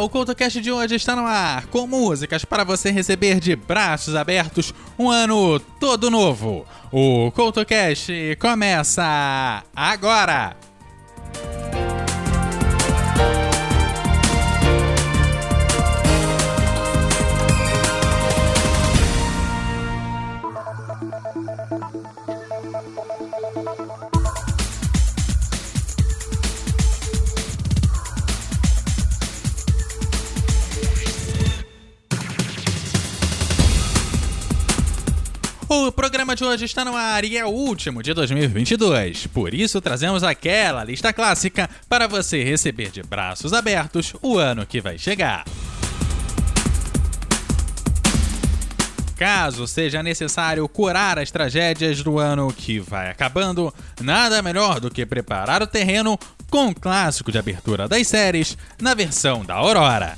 O CoutoCast de hoje está no ar, com músicas para você receber de braços abertos um ano todo novo. O CoutoCast começa agora! O programa de hoje está no ar e é o último de 2022. Por isso, trazemos aquela lista clássica para você receber de braços abertos o ano que vai chegar. Caso seja necessário curar as tragédias do ano que vai acabando, nada melhor do que preparar o terreno com o clássico de abertura das séries na versão da Aurora.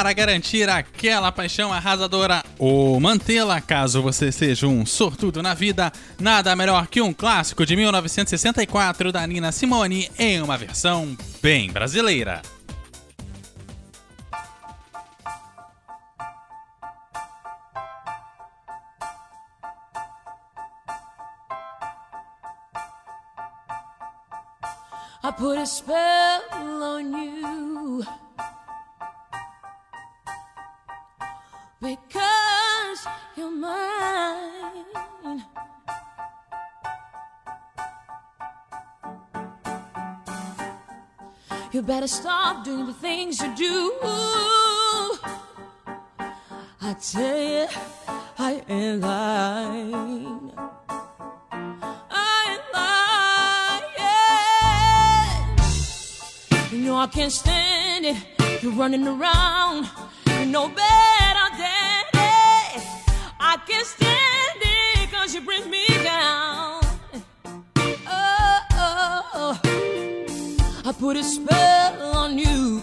Para garantir aquela paixão arrasadora. Ou mantê-la caso você seja um sortudo na vida, nada melhor que um clássico de 1964 da Nina Simone em uma versão bem brasileira. I put a spell on you because you're mine. You better stop doing the things you do. I tell you, I ain't lying. I ain't lying. You know I can't stand it. You're running around. You know better. I can't stand you bring me down. Oh, oh, oh. I put a spell on you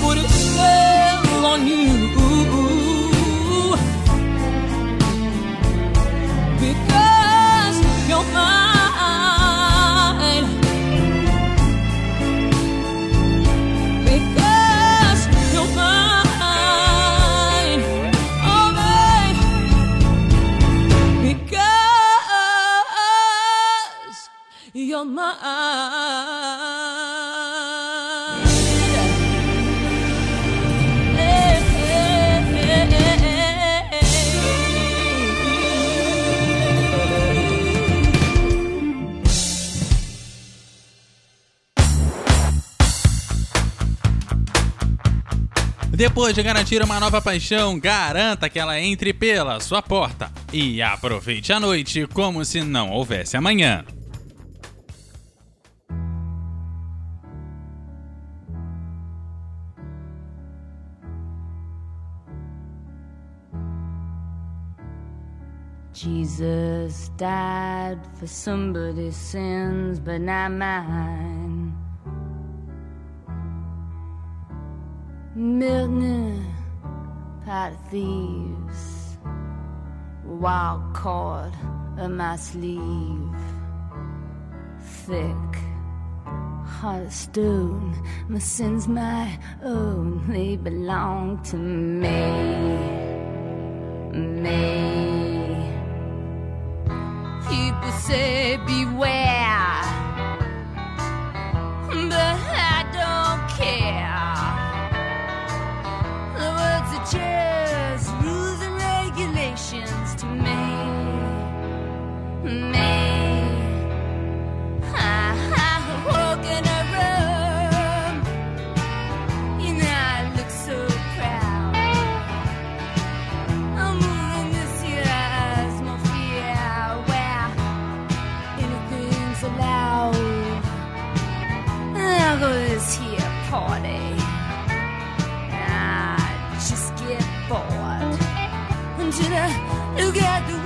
por Depois de garantir uma nova paixão, garanta que ela entre pela sua porta e aproveite a noite como se não houvesse amanhã. Jesus died for somebody's sins, but not mine. Milton, pot of thieves, wild cord of my sleeve, thick, heart of stone. My sins, my own, they belong to me, me. People say beware, I look out the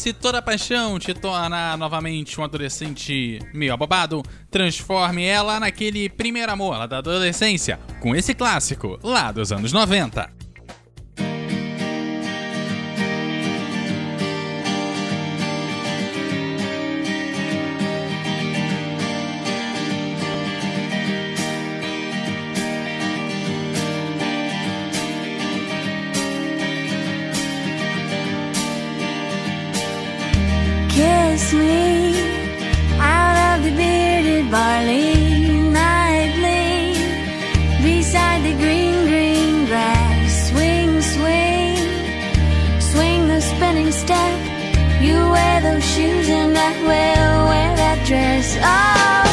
se toda paixão te torna novamente um adolescente meio abobado, transforme ela naquele primeiro amor da adolescência, com esse clássico lá dos anos 90. Out of the bearded barley nightly beside the green, green grass. Swing, swing, swing the spinning step. You wear those shoes and I will wear that dress. Oh,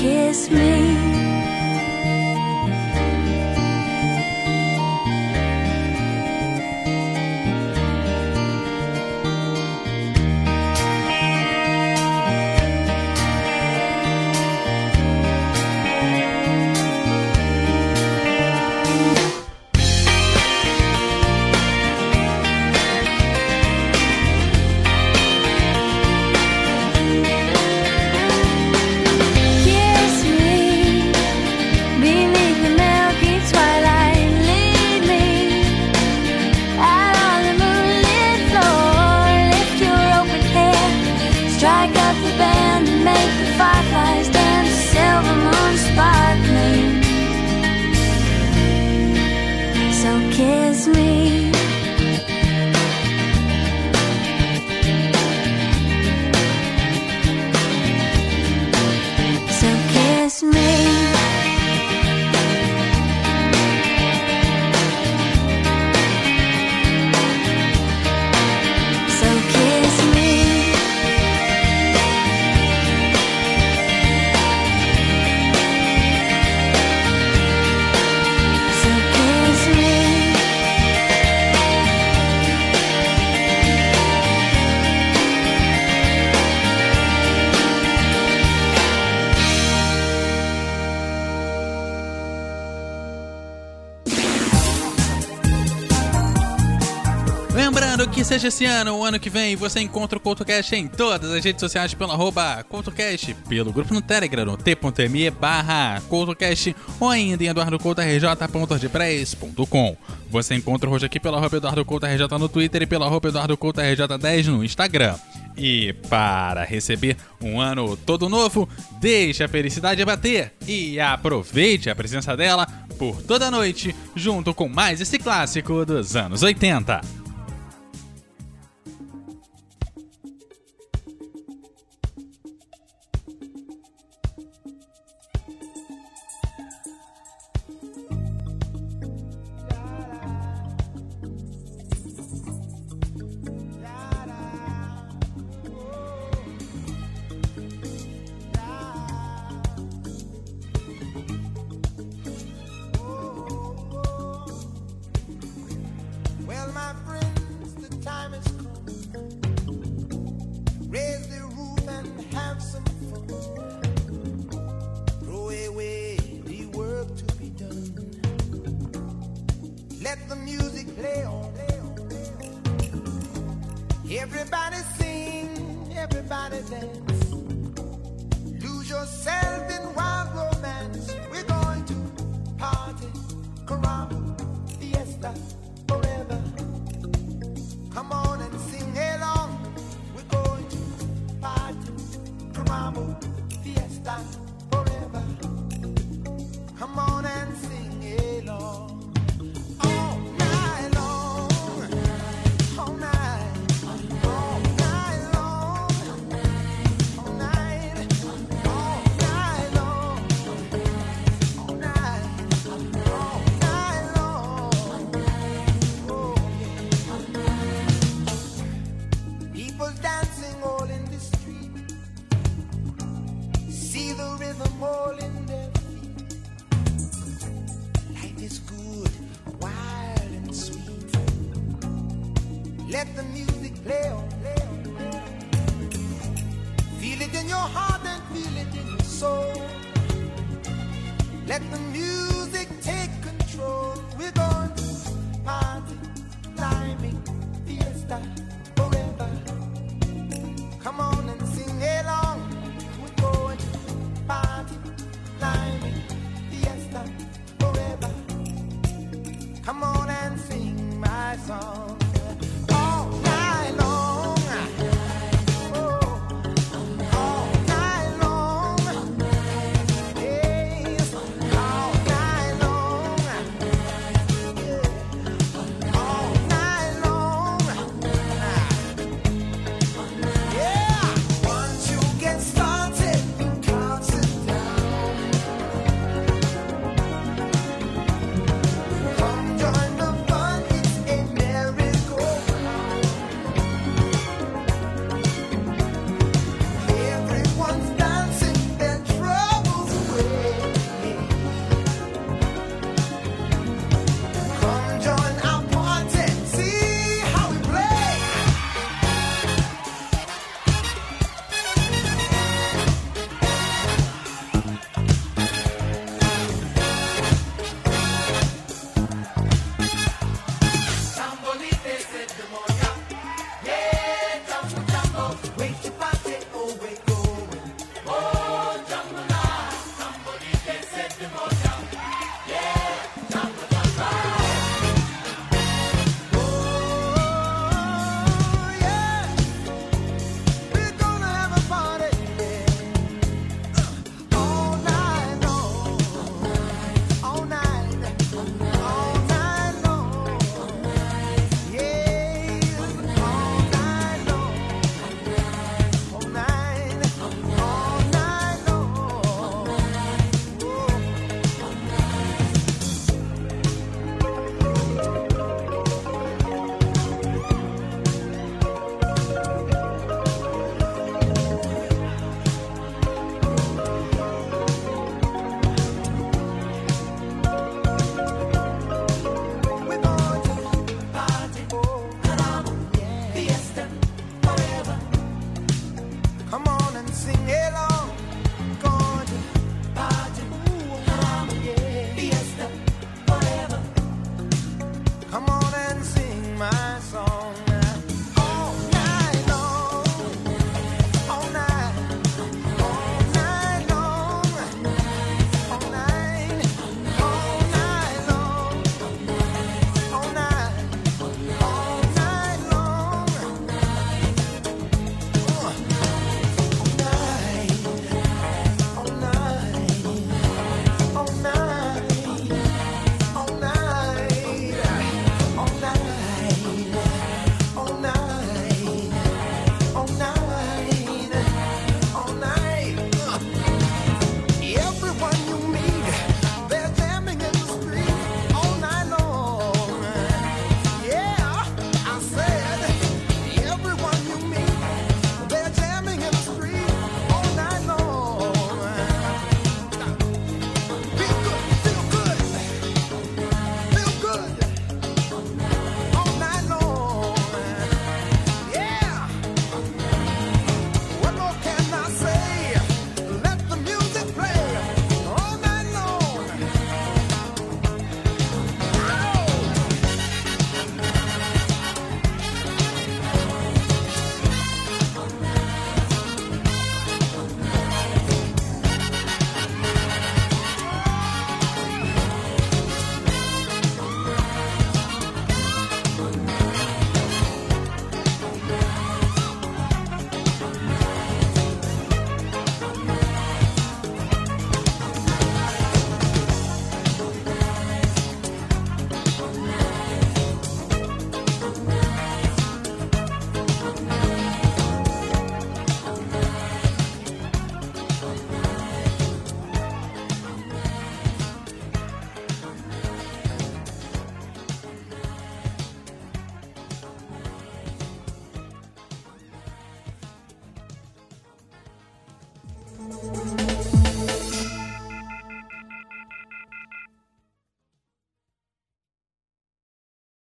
kiss me. Lembrando que seja esse ano ou ano que vem, você encontra o CoutoCast em todas as redes sociais pelo arroba pelo grupo no Telegram, no t.me barra ou ainda em eduardocoutorj.wordpress.com. Você encontra hoje aqui pelo arroba EduardoCoutoRJ no Twitter e pelo arroba EduardoCoutoRJ10 no Instagram. E para receber um ano todo novo, deixe a felicidade bater e aproveite a presença dela por toda a noite, junto com mais esse clássico dos anos 80. amo, fiesta forever. Let the music take control. We're going to party, climbing, fiesta forever. Come on and sing along. We're going to party, climbing, fiesta forever. Come on and sing my song.